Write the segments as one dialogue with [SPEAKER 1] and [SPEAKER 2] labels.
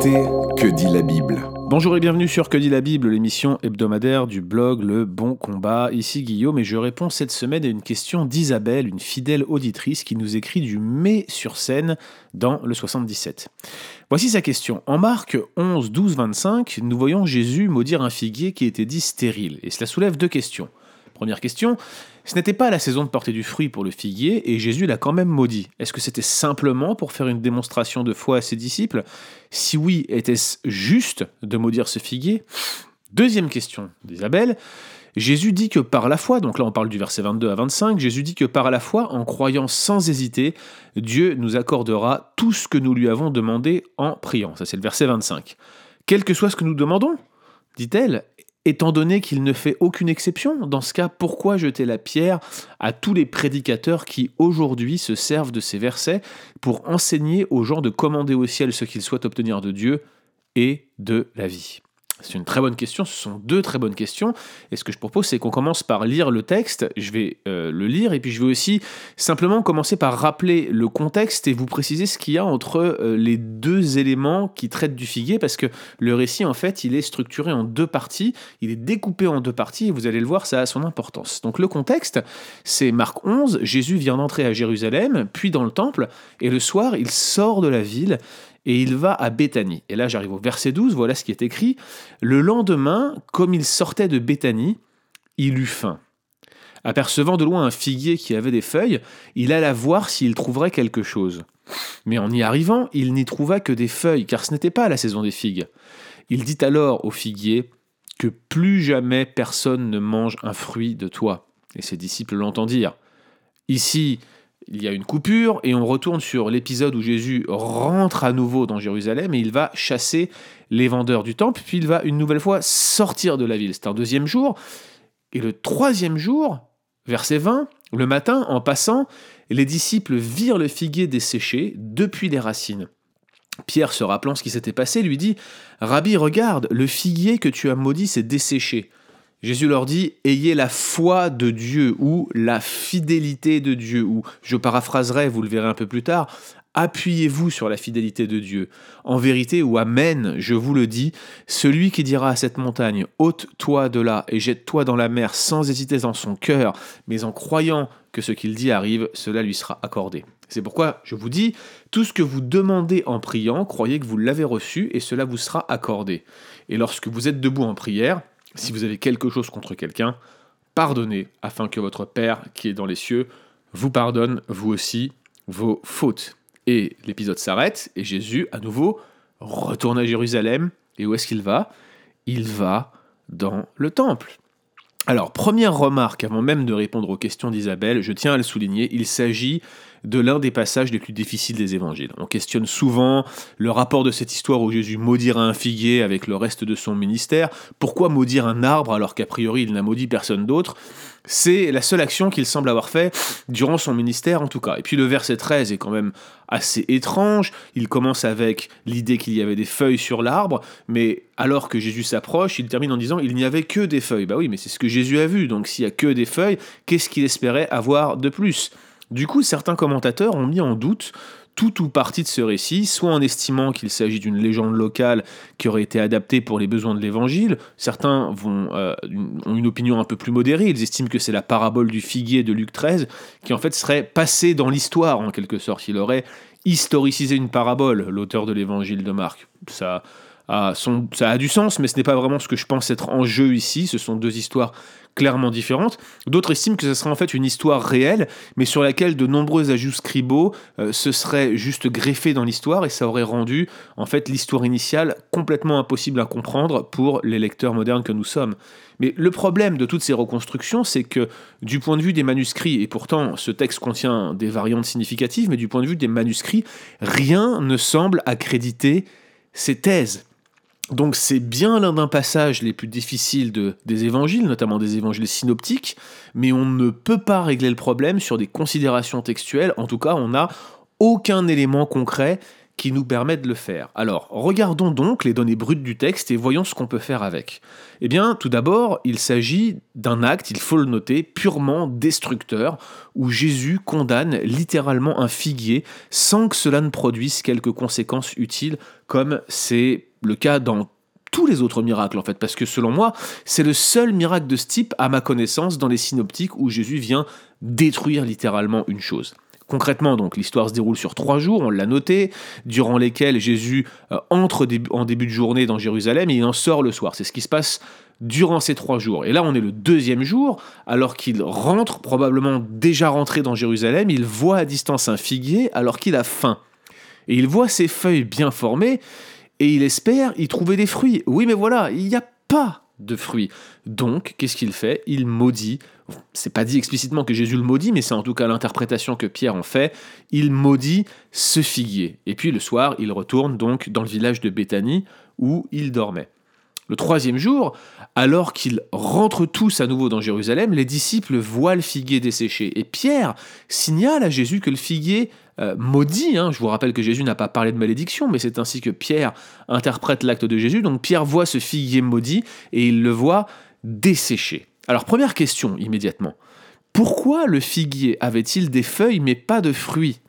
[SPEAKER 1] Que dit la Bible
[SPEAKER 2] Bonjour et bienvenue sur Que dit la Bible, l'émission hebdomadaire du blog Le Bon Combat. Ici Guillaume et je réponds cette semaine à une question d'Isabelle, une fidèle auditrice qui nous écrit du mai sur scène dans le 77. Voici sa question. En Marc 11, 12, 25, nous voyons Jésus maudire un figuier qui était dit stérile. Et cela soulève deux questions. Première question, ce n'était pas la saison de porter du fruit pour le figuier et Jésus l'a quand même maudit. Est-ce que c'était simplement pour faire une démonstration de foi à ses disciples? Si oui, était-ce juste de maudire ce figuier? Deuxième question d'Isabelle. Jésus dit que par la foi, donc là on parle du verset 22 à 25, Jésus dit que par la foi, en croyant sans hésiter, Dieu nous accordera tout ce que nous lui avons demandé en priant. Ça c'est le verset 25. Quel que soit ce que nous demandons, dit-elle, Étant donné qu'il ne fait aucune exception, dans ce cas, pourquoi jeter la pierre à tous les prédicateurs qui aujourd'hui se servent de ces versets pour enseigner aux gens de commander au ciel ce qu'ils souhaitent obtenir de Dieu et de la vie? C'est une très bonne question, ce sont deux très bonnes questions. Et ce que je propose, c'est qu'on commence par lire le texte. Je vais euh, le lire et puis je vais aussi simplement commencer par rappeler le contexte et vous préciser ce qu'il y a entre euh, les deux éléments qui traitent du figuier, parce que le récit, en fait, il est structuré en deux parties, il est découpé en deux parties et vous allez le voir, ça a son importance. Donc le contexte, c'est Marc 11, Jésus vient d'entrer à Jérusalem, puis dans le temple, et le soir, il sort de la ville et il va à Béthanie. Et là, j'arrive au verset 12, voilà ce qui est écrit. Le lendemain, comme il sortait de Béthanie, il eut faim. Apercevant de loin un figuier qui avait des feuilles, il alla voir s'il trouverait quelque chose. Mais en y arrivant, il n'y trouva que des feuilles, car ce n'était pas la saison des figues. Il dit alors au figuier que plus jamais personne ne mange un fruit de toi. Et ses disciples l'entendirent. Ici, il y a une coupure et on retourne sur l'épisode où Jésus rentre à nouveau dans Jérusalem et il va chasser les vendeurs du temple, puis il va une nouvelle fois sortir de la ville. C'est un deuxième jour. Et le troisième jour, verset 20, le matin, en passant, les disciples virent le figuier desséché depuis les racines. Pierre, se rappelant ce qui s'était passé, lui dit Rabbi, regarde, le figuier que tu as maudit s'est desséché. Jésus leur dit Ayez la foi de Dieu ou la fidélité de Dieu, ou je paraphraserai, vous le verrez un peu plus tard, appuyez-vous sur la fidélité de Dieu. En vérité, ou Amen, je vous le dis, celui qui dira à cette montagne ôte-toi de là et jette-toi dans la mer sans hésiter dans son cœur, mais en croyant que ce qu'il dit arrive, cela lui sera accordé. C'est pourquoi je vous dis, tout ce que vous demandez en priant, croyez que vous l'avez reçu et cela vous sera accordé. Et lorsque vous êtes debout en prière, si vous avez quelque chose contre quelqu'un, pardonnez, afin que votre Père qui est dans les cieux vous pardonne, vous aussi, vos fautes. Et l'épisode s'arrête, et Jésus, à nouveau, retourne à Jérusalem. Et où est-ce qu'il va? Il va dans le temple. Alors, première remarque, avant même de répondre aux questions d'Isabelle, je tiens à le souligner, il s'agit de l'un des passages les plus difficiles des évangiles. On questionne souvent le rapport de cette histoire où Jésus maudira un figuier avec le reste de son ministère. Pourquoi maudire un arbre alors qu'a priori il n'a maudit personne d'autre? C'est la seule action qu'il semble avoir fait durant son ministère en tout cas. Et puis le verset 13 est quand même assez étrange. Il commence avec l'idée qu'il y avait des feuilles sur l'arbre, mais alors que Jésus s'approche, il termine en disant il n'y avait que des feuilles. Bah oui, mais c'est ce que Jésus a vu. Donc s'il y a que des feuilles, qu'est-ce qu'il espérait avoir de plus? Du coup, certains commentateurs ont mis en doute tout ou partie de ce récit, soit en estimant qu'il s'agit d'une légende locale qui aurait été adaptée pour les besoins de l'évangile. Certains euh, ont une opinion un peu plus modérée, ils estiment que c'est la parabole du figuier de Luc 13 qui en fait serait passée dans l'histoire en quelque sorte. Il aurait historicisé une parabole, l'auteur de l'évangile de Marc. Ça ça a du sens, mais ce n'est pas vraiment ce que je pense être en jeu ici. Ce sont deux histoires clairement différentes. D'autres estiment que ce serait en fait une histoire réelle, mais sur laquelle de nombreux ajouts scribaux euh, se seraient juste greffés dans l'histoire et ça aurait rendu en fait l'histoire initiale complètement impossible à comprendre pour les lecteurs modernes que nous sommes. Mais le problème de toutes ces reconstructions, c'est que du point de vue des manuscrits, et pourtant ce texte contient des variantes significatives, mais du point de vue des manuscrits, rien ne semble accréditer ces thèses. Donc c'est bien l'un d'un passage les plus difficiles de, des évangiles, notamment des évangiles synoptiques, mais on ne peut pas régler le problème sur des considérations textuelles. En tout cas, on n'a aucun élément concret qui nous permet de le faire. Alors, regardons donc les données brutes du texte et voyons ce qu'on peut faire avec. Eh bien, tout d'abord, il s'agit d'un acte, il faut le noter, purement destructeur, où Jésus condamne littéralement un figuier sans que cela ne produise quelques conséquences utiles, comme c'est le cas dans tous les autres miracles en fait, parce que selon moi, c'est le seul miracle de ce type, à ma connaissance, dans les synoptiques où Jésus vient détruire littéralement une chose. Concrètement, donc, l'histoire se déroule sur trois jours, on l'a noté, durant lesquels Jésus euh, entre en début de journée dans Jérusalem et il en sort le soir. C'est ce qui se passe durant ces trois jours. Et là, on est le deuxième jour, alors qu'il rentre, probablement déjà rentré dans Jérusalem, il voit à distance un figuier alors qu'il a faim. Et il voit ses feuilles bien formées, et il espère y trouver des fruits. Oui, mais voilà, il n'y a pas de fruits. Donc, qu'est-ce qu'il fait? Il maudit. C'est pas dit explicitement que Jésus le maudit, mais c'est en tout cas l'interprétation que Pierre en fait. Il maudit ce figuier. Et puis le soir, il retourne donc dans le village de Béthanie où il dormait. Le troisième jour, alors qu'ils rentrent tous à nouveau dans Jérusalem, les disciples voient le figuier desséché. Et Pierre signale à Jésus que le figuier euh, maudit, hein, je vous rappelle que Jésus n'a pas parlé de malédiction, mais c'est ainsi que Pierre interprète l'acte de Jésus. Donc Pierre voit ce figuier maudit et il le voit desséché. Alors première question immédiatement. Pourquoi le figuier avait-il des feuilles mais pas de fruits?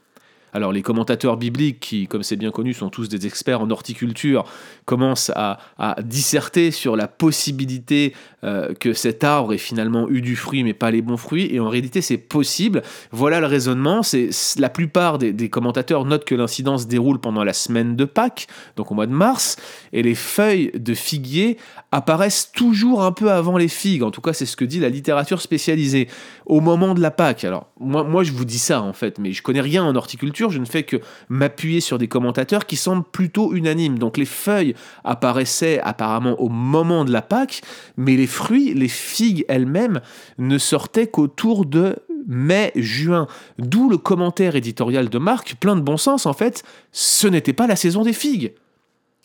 [SPEAKER 2] Alors les commentateurs bibliques, qui, comme c'est bien connu, sont tous des experts en horticulture, commencent à, disserter sur la possibilité euh, que cet arbre ait finalement eu du fruit mais pas les bons fruits, et en réalité c'est possible. Voilà le raisonnement. C'est la plupart des, commentateurs notent que l'incident se déroule pendant la semaine de Pâques, donc au mois de mars, et les feuilles de figuier apparaissent toujours un peu avant les figues. En tout cas, c'est ce que dit la littérature spécialisée au moment de la Pâque. Alors moi, moi je vous dis ça en fait, mais je connais rien en horticulture je ne fais que m'appuyer sur des commentateurs qui semblent plutôt unanimes. Donc les feuilles apparaissaient apparemment au moment de la Pâque, mais les fruits, les figues elles-mêmes, ne sortaient qu'autour de mai-juin. D'où le commentaire éditorial de Marc, plein de bon sens en fait, ce n'était pas la saison des figues.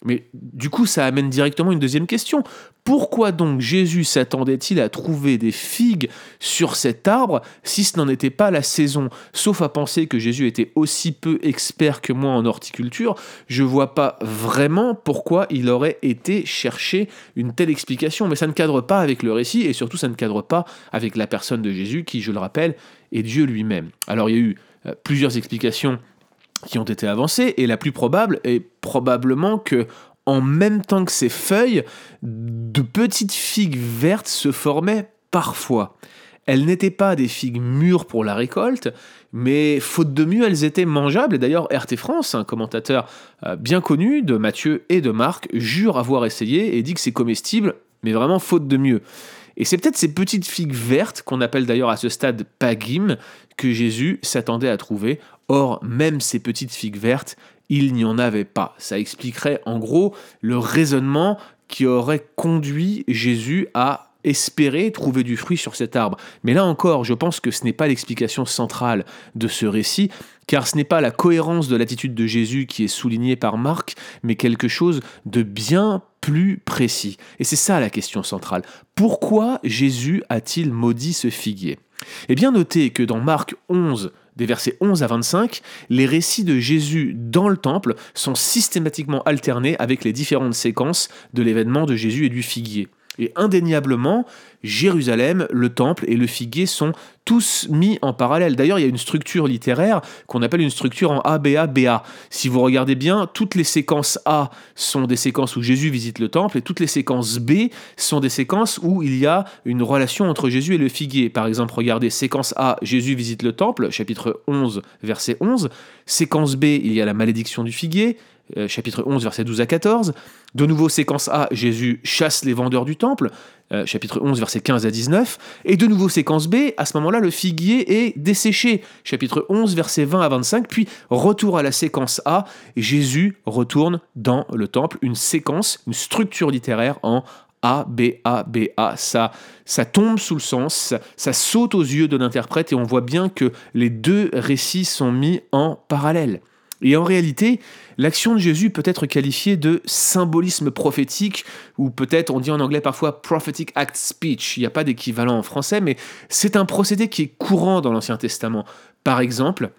[SPEAKER 2] Mais du coup, ça amène directement une deuxième question. Pourquoi donc Jésus s'attendait-il à trouver des figues sur cet arbre si ce n'en était pas la saison? Sauf à penser que Jésus était aussi peu expert que moi en horticulture, je vois pas vraiment pourquoi il aurait été chercher une telle explication. Mais ça ne cadre pas avec le récit et surtout ça ne cadre pas avec la personne de Jésus qui, je le rappelle, est Dieu lui-même. Alors il y a eu euh, plusieurs explications qui ont été avancées, et la plus probable est probablement que en même temps que ces feuilles, de petites figues vertes se formaient parfois. Elles n'étaient pas des figues mûres pour la récolte, mais faute de mieux, elles étaient mangeables. Et d'ailleurs, RT France, un commentateur euh, bien connu de Mathieu et de Marc, jure avoir essayé et dit que c'est comestible, mais vraiment faute de mieux. Et c'est peut-être ces petites figues vertes, qu'on appelle d'ailleurs à ce stade pagim, que Jésus s'attendait à trouver. Or, même ces petites figues vertes, il n'y en avait pas. Ça expliquerait en gros le raisonnement qui aurait conduit Jésus à espérer trouver du fruit sur cet arbre. Mais là encore, je pense que ce n'est pas l'explication centrale de ce récit, car ce n'est pas la cohérence de l'attitude de Jésus qui est soulignée par Marc, mais quelque chose de bien plus précis. Et c'est ça la question centrale. Pourquoi Jésus a-t-il maudit ce figuier? Eh bien, notez que dans Marc 11, des versets 11 à 25, les récits de Jésus dans le temple sont systématiquement alternés avec les différentes séquences de l'événement de Jésus et du figuier. Et indéniablement, Jérusalem, le temple et le figuier sont tous mis en parallèle. D'ailleurs, il y a une structure littéraire qu'on appelle une structure en ABA-BA. Si vous regardez bien, toutes les séquences A sont des séquences où Jésus visite le temple et toutes les séquences B sont des séquences où il y a une relation entre Jésus et le figuier. Par exemple, regardez séquence A, Jésus visite le temple, chapitre 11, verset 11. Séquence B, il y a la malédiction du figuier. Euh, chapitre 11, verset 12 à 14. De nouveau, séquence A, Jésus chasse les vendeurs du temple, euh, chapitre 11, verset 15 à 19. Et de nouveau, séquence B, à ce moment-là, le figuier est desséché, chapitre 11, verset 20 à 25. Puis, retour à la séquence A, Jésus retourne dans le temple, une séquence, une structure littéraire en a, B, A, B, A. Ça, ça tombe sous le sens, ça, ça saute aux yeux de l'interprète et on voit bien que les deux récits sont mis en parallèle. Et en réalité, l'action de Jésus peut être qualifiée de symbolisme prophétique, ou peut-être on dit en anglais parfois prophetic act speech. Il n'y a pas d'équivalent en français, mais c'est un procédé qui est courant dans l'Ancien Testament. Par exemple,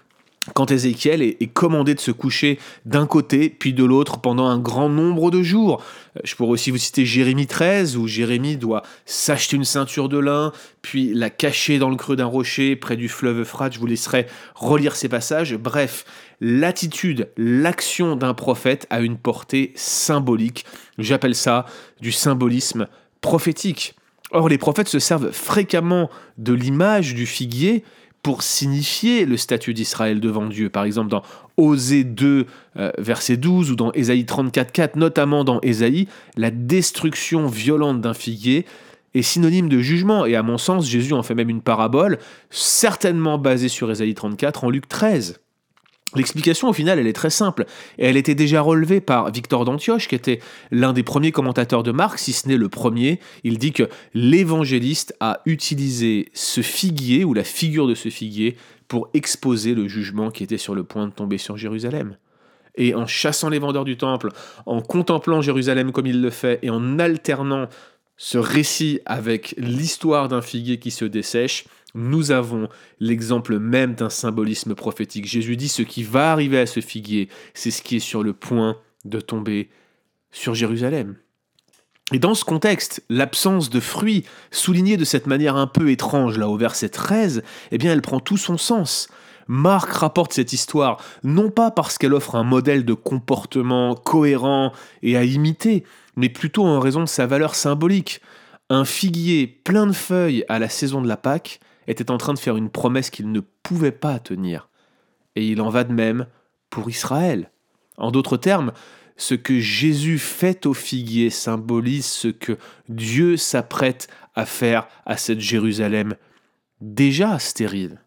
[SPEAKER 2] quand Ézéchiel est, commandé de se coucher d'un côté puis de l'autre pendant un grand nombre de jours. Euh, je pourrais aussi vous citer Jérémie 13, où Jérémie doit s'acheter une ceinture de lin, puis la cacher dans le creux d'un rocher près du fleuve Euphrate. Je vous laisserai relire ces passages. Bref, l'attitude, l'action d'un prophète a une portée symbolique. J'appelle ça du symbolisme prophétique. Or, les prophètes se servent fréquemment de l'image du figuier pour signifier le statut d'Israël devant Dieu. Par exemple, dans Osée 2, euh, verset 12, ou dans Ésaïe 34, 4, notamment dans Ésaïe, la destruction violente d'un figuier est synonyme de jugement. Et à mon sens, Jésus en fait même une parabole, certainement basée sur Ésaïe 34, en Luc 13. L'explication au final, elle est très simple, elle était déjà relevée par Victor d'Antioche, qui était l'un des premiers commentateurs de Marc, si ce n'est le premier. Il dit que l'évangéliste a utilisé ce figuier, ou la figure de ce figuier, pour exposer le jugement qui était sur le point de tomber sur Jérusalem. Et en chassant les vendeurs du temple, en contemplant Jérusalem comme il le fait, et en alternant ce récit avec l'histoire d'un figuier qui se dessèche, nous avons l'exemple même d'un symbolisme prophétique. Jésus dit ce qui va arriver à ce figuier, c'est ce qui est sur le point de tomber sur Jérusalem. Et dans ce contexte, l'absence de fruits, soulignée de cette manière un peu étrange là au verset 13, eh bien elle prend tout son sens. Marc rapporte cette histoire non pas parce qu'elle offre un modèle de comportement cohérent et à imiter, mais plutôt en raison de sa valeur symbolique. Un figuier plein de feuilles à la saison de la Pâque était en train de faire une promesse qu'il ne pouvait pas tenir. Et il en va de même pour Israël. En d'autres termes, ce que Jésus fait au figuier symbolise ce que Dieu s'apprête à faire à cette Jérusalem déjà stérile.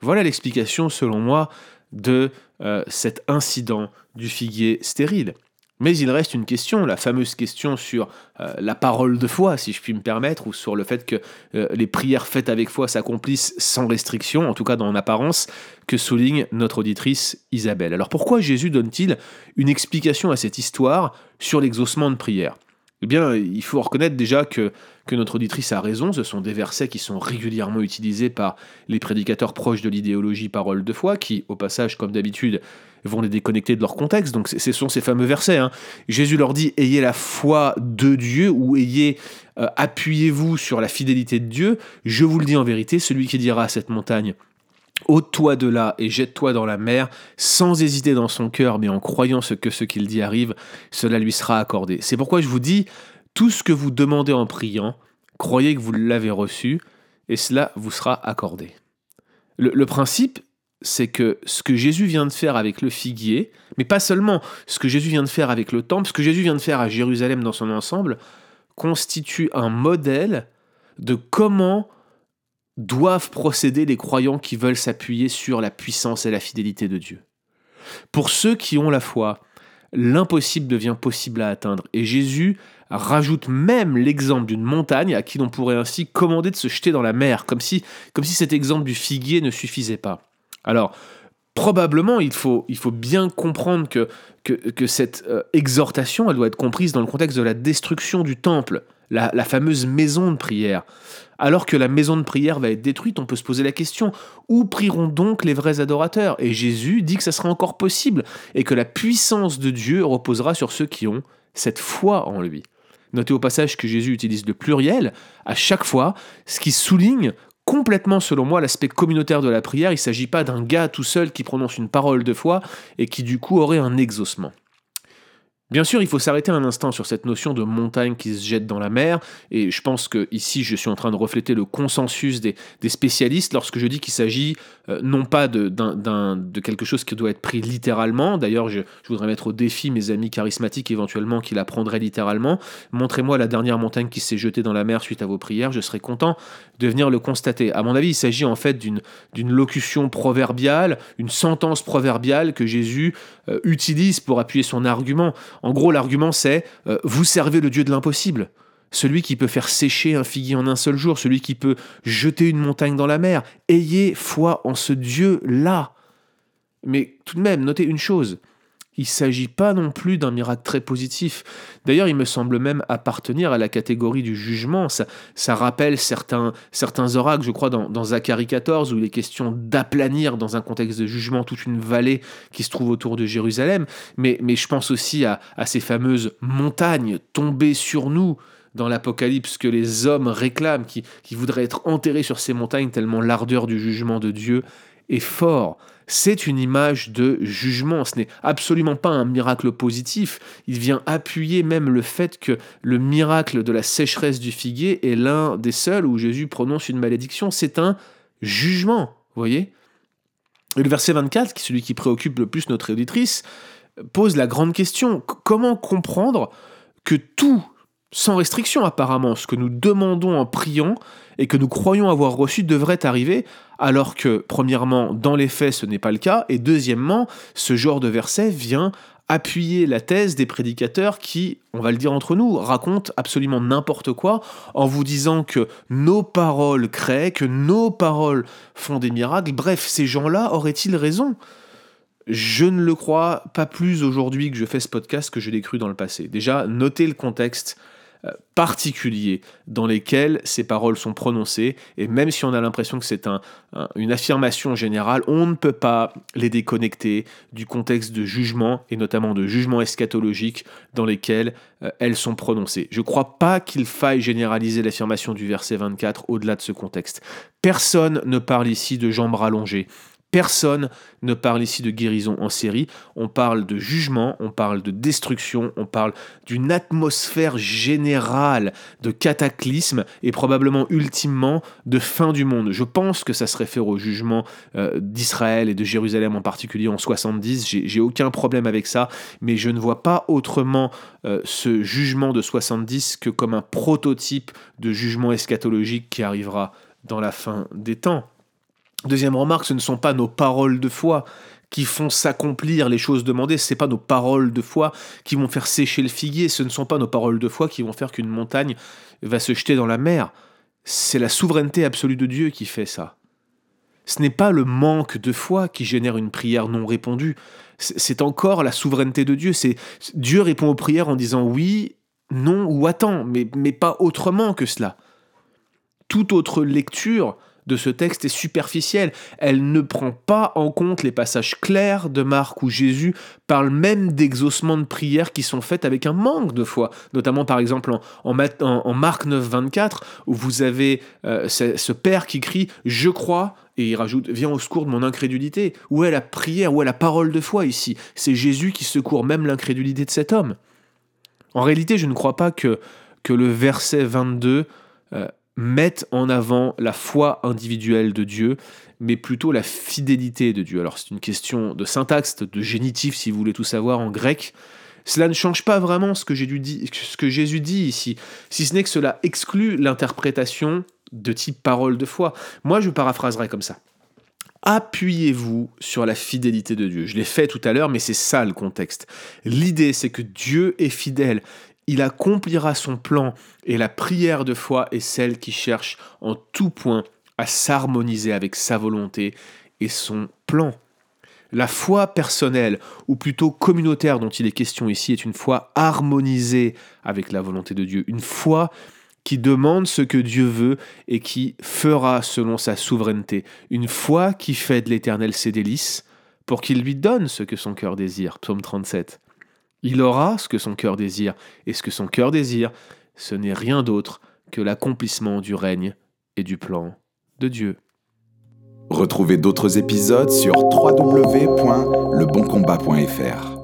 [SPEAKER 2] Voilà l'explication, selon moi, de euh, cet incident du figuier stérile. Mais il reste une question, la fameuse question sur euh, la parole de foi, si je puis me permettre, ou sur le fait que euh, les prières faites avec foi s'accomplissent sans restriction, en tout cas dans l'apparence, que souligne notre auditrice Isabelle. Alors pourquoi Jésus donne-t-il une explication à cette histoire sur l'exaucement de prière eh bien, il faut reconnaître déjà que, que notre auditrice a raison. Ce sont des versets qui sont régulièrement utilisés par les prédicateurs proches de l'idéologie parole de foi, qui, au passage, comme d'habitude, vont les déconnecter de leur contexte. Donc, ce sont ces fameux versets. Hein. Jésus leur dit Ayez la foi de Dieu ou ayez, euh, appuyez-vous sur la fidélité de Dieu. Je vous le dis en vérité, celui qui dira à cette montagne ôte-toi de là et jette-toi dans la mer, sans hésiter dans son cœur, mais en croyant ce que ce qu'il dit arrive, cela lui sera accordé. C'est pourquoi je vous dis, tout ce que vous demandez en priant, croyez que vous l'avez reçu, et cela vous sera accordé. Le, le principe, c'est que ce que Jésus vient de faire avec le figuier, mais pas seulement ce que Jésus vient de faire avec le temple, ce que Jésus vient de faire à Jérusalem dans son ensemble, constitue un modèle de comment doivent procéder les croyants qui veulent s'appuyer sur la puissance et la fidélité de Dieu. Pour ceux qui ont la foi, l'impossible devient possible à atteindre. Et Jésus rajoute même l'exemple d'une montagne à qui l'on pourrait ainsi commander de se jeter dans la mer, comme si, comme si cet exemple du figuier ne suffisait pas. Alors, probablement, il faut, bien comprendre que, que, cette euh, exhortation, elle doit être comprise dans le contexte de la destruction du temple, la, la fameuse maison de prière. Alors que la maison de prière va être détruite, on peut se poser la question, où prieront donc les vrais adorateurs? Et Jésus dit que ça sera encore possible et que la puissance de Dieu reposera sur ceux qui ont cette foi en lui. Notez au passage que Jésus utilise le pluriel à chaque fois, ce qui souligne complètement, selon moi, l'aspect communautaire de la prière. Il ne s'agit pas d'un gars tout seul qui prononce une parole de foi et qui du coup aurait un exaucement. Bien sûr, il faut s'arrêter un instant sur cette notion de montagne qui se jette dans la mer, et je pense que ici je suis en train de refléter le consensus des, spécialistes lorsque je dis qu'il s'agit euh, non pas de, de, quelque chose qui doit être pris littéralement, d'ailleurs je, voudrais mettre au défi mes amis charismatiques éventuellement qui la prendraient littéralement, montrez-moi la dernière montagne qui s'est jetée dans la mer suite à vos prières, je serais content de venir le constater. À mon avis, il s'agit en fait d'une locution proverbiale, une sentence proverbiale que Jésus euh, utilise pour appuyer son argument. En gros, l'argument c'est euh, vous servez le Dieu de l'impossible. Celui qui peut faire sécher un figuier en un seul jour, celui qui peut jeter une montagne dans la mer. Ayez foi en ce Dieu-là. Mais tout de même, notez une chose. Il ne s'agit pas non plus d'un miracle très positif. D'ailleurs, il me semble même appartenir à la catégorie du jugement. Ça, ça rappelle certains, oracles, je crois, dans, Zacharie 14, où il est question d'aplanir dans un contexte de jugement toute une vallée qui se trouve autour de Jérusalem. Mais, je pense aussi à, à ces fameuses montagnes tombées sur nous dans l'Apocalypse que les hommes réclament, qui, qui voudraient être enterrés sur ces montagnes tellement l'ardeur du jugement de Dieu est fort c'est une image de jugement. Ce n'est absolument pas un miracle positif. Il vient appuyer même le fait que le miracle de la sécheresse du figuier est l'un des seuls où Jésus prononce une malédiction. C'est un jugement, voyez Et le verset 24, qui est celui qui préoccupe le plus notre auditrice, pose la grande question. Comment comprendre que tout, sans restriction apparemment, ce que nous demandons en priant et que nous croyons avoir reçu devrait arriver, alors que, premièrement, dans les faits, ce n'est pas le cas, et deuxièmement, ce genre de verset vient appuyer la thèse des prédicateurs qui, on va le dire entre nous, racontent absolument n'importe quoi en vous disant que nos paroles créent, que nos paroles font des miracles. Bref, ces gens-là auraient-ils raison? Je ne le crois pas plus aujourd'hui que je fais ce podcast que je l'ai cru dans le passé. Déjà, notez le contexte particuliers dans lesquels ces paroles sont prononcées, et même si on a l'impression que c'est une affirmation générale, on ne peut pas les déconnecter du contexte de jugement, et notamment de jugement eschatologique dans lesquels euh, elles sont prononcées. Je ne crois pas qu'il faille généraliser l'affirmation du verset 24 au-delà de ce contexte. Personne ne parle ici de jambes rallongées, Personne ne parle ici de guérison en série, on parle de jugement, on parle de destruction, on parle d'une atmosphère générale de cataclysme et probablement ultimement de fin du monde. Je pense que ça se réfère au jugement euh, d'Israël et de Jérusalem en particulier en 70, j'ai aucun problème avec ça, mais je ne vois pas autrement euh, ce jugement de 70 que comme un prototype de jugement eschatologique qui arrivera dans la fin des temps. Deuxième remarque, ce ne sont pas nos paroles de foi qui font s'accomplir les choses demandées, ce n'est pas nos paroles de foi qui vont faire sécher le figuier, ce ne sont pas nos paroles de foi qui vont faire qu'une montagne va se jeter dans la mer. C'est la souveraineté absolue de Dieu qui fait ça. Ce n'est pas le manque de foi qui génère une prière non répondue, c'est encore la souveraineté de Dieu. Dieu répond aux prières en disant oui, non ou attends, mais, mais pas autrement que cela. Toute autre lecture de ce texte est superficielle. Elle ne prend pas en compte les passages clairs de Marc où Jésus parle même d'exaucements de prières qui sont faites avec un manque de foi. Notamment par exemple en, Marc 9, 24, où vous avez euh, ce, père qui crie Je crois, et il rajoute Viens au secours de mon incrédulité. Où est la prière? Où est la parole de foi ici? C'est Jésus qui secourt même l'incrédulité de cet homme. En réalité, je ne crois pas que, que le verset 22 mettent en avant la foi individuelle de Dieu, mais plutôt la fidélité de Dieu. Alors c'est une question de syntaxe, de génitif si vous voulez tout savoir en grec. Cela ne change pas vraiment ce que, ce que Jésus dit ici, si ce n'est que cela exclut l'interprétation de type parole de foi. Moi je paraphraserai comme ça. Appuyez-vous sur la fidélité de Dieu. Je l'ai fait tout à l'heure, mais c'est ça le contexte. L'idée, c'est que Dieu est fidèle il accomplira son plan et la prière de foi est celle qui cherche en tout point à s'harmoniser avec sa volonté et son plan. La foi personnelle, ou plutôt communautaire dont il est question ici, est une foi harmonisée avec la volonté de Dieu, une foi qui demande ce que Dieu veut et qui fera selon sa souveraineté, une foi qui fait de l'Éternel ses délices pour qu'il lui donne ce que son cœur désire. Psaume 37. Il aura ce que son cœur désire, et ce que son cœur désire, ce n'est rien d'autre que l'accomplissement du règne et du plan de Dieu.
[SPEAKER 1] Retrouvez d'autres épisodes sur www.leboncombat.fr.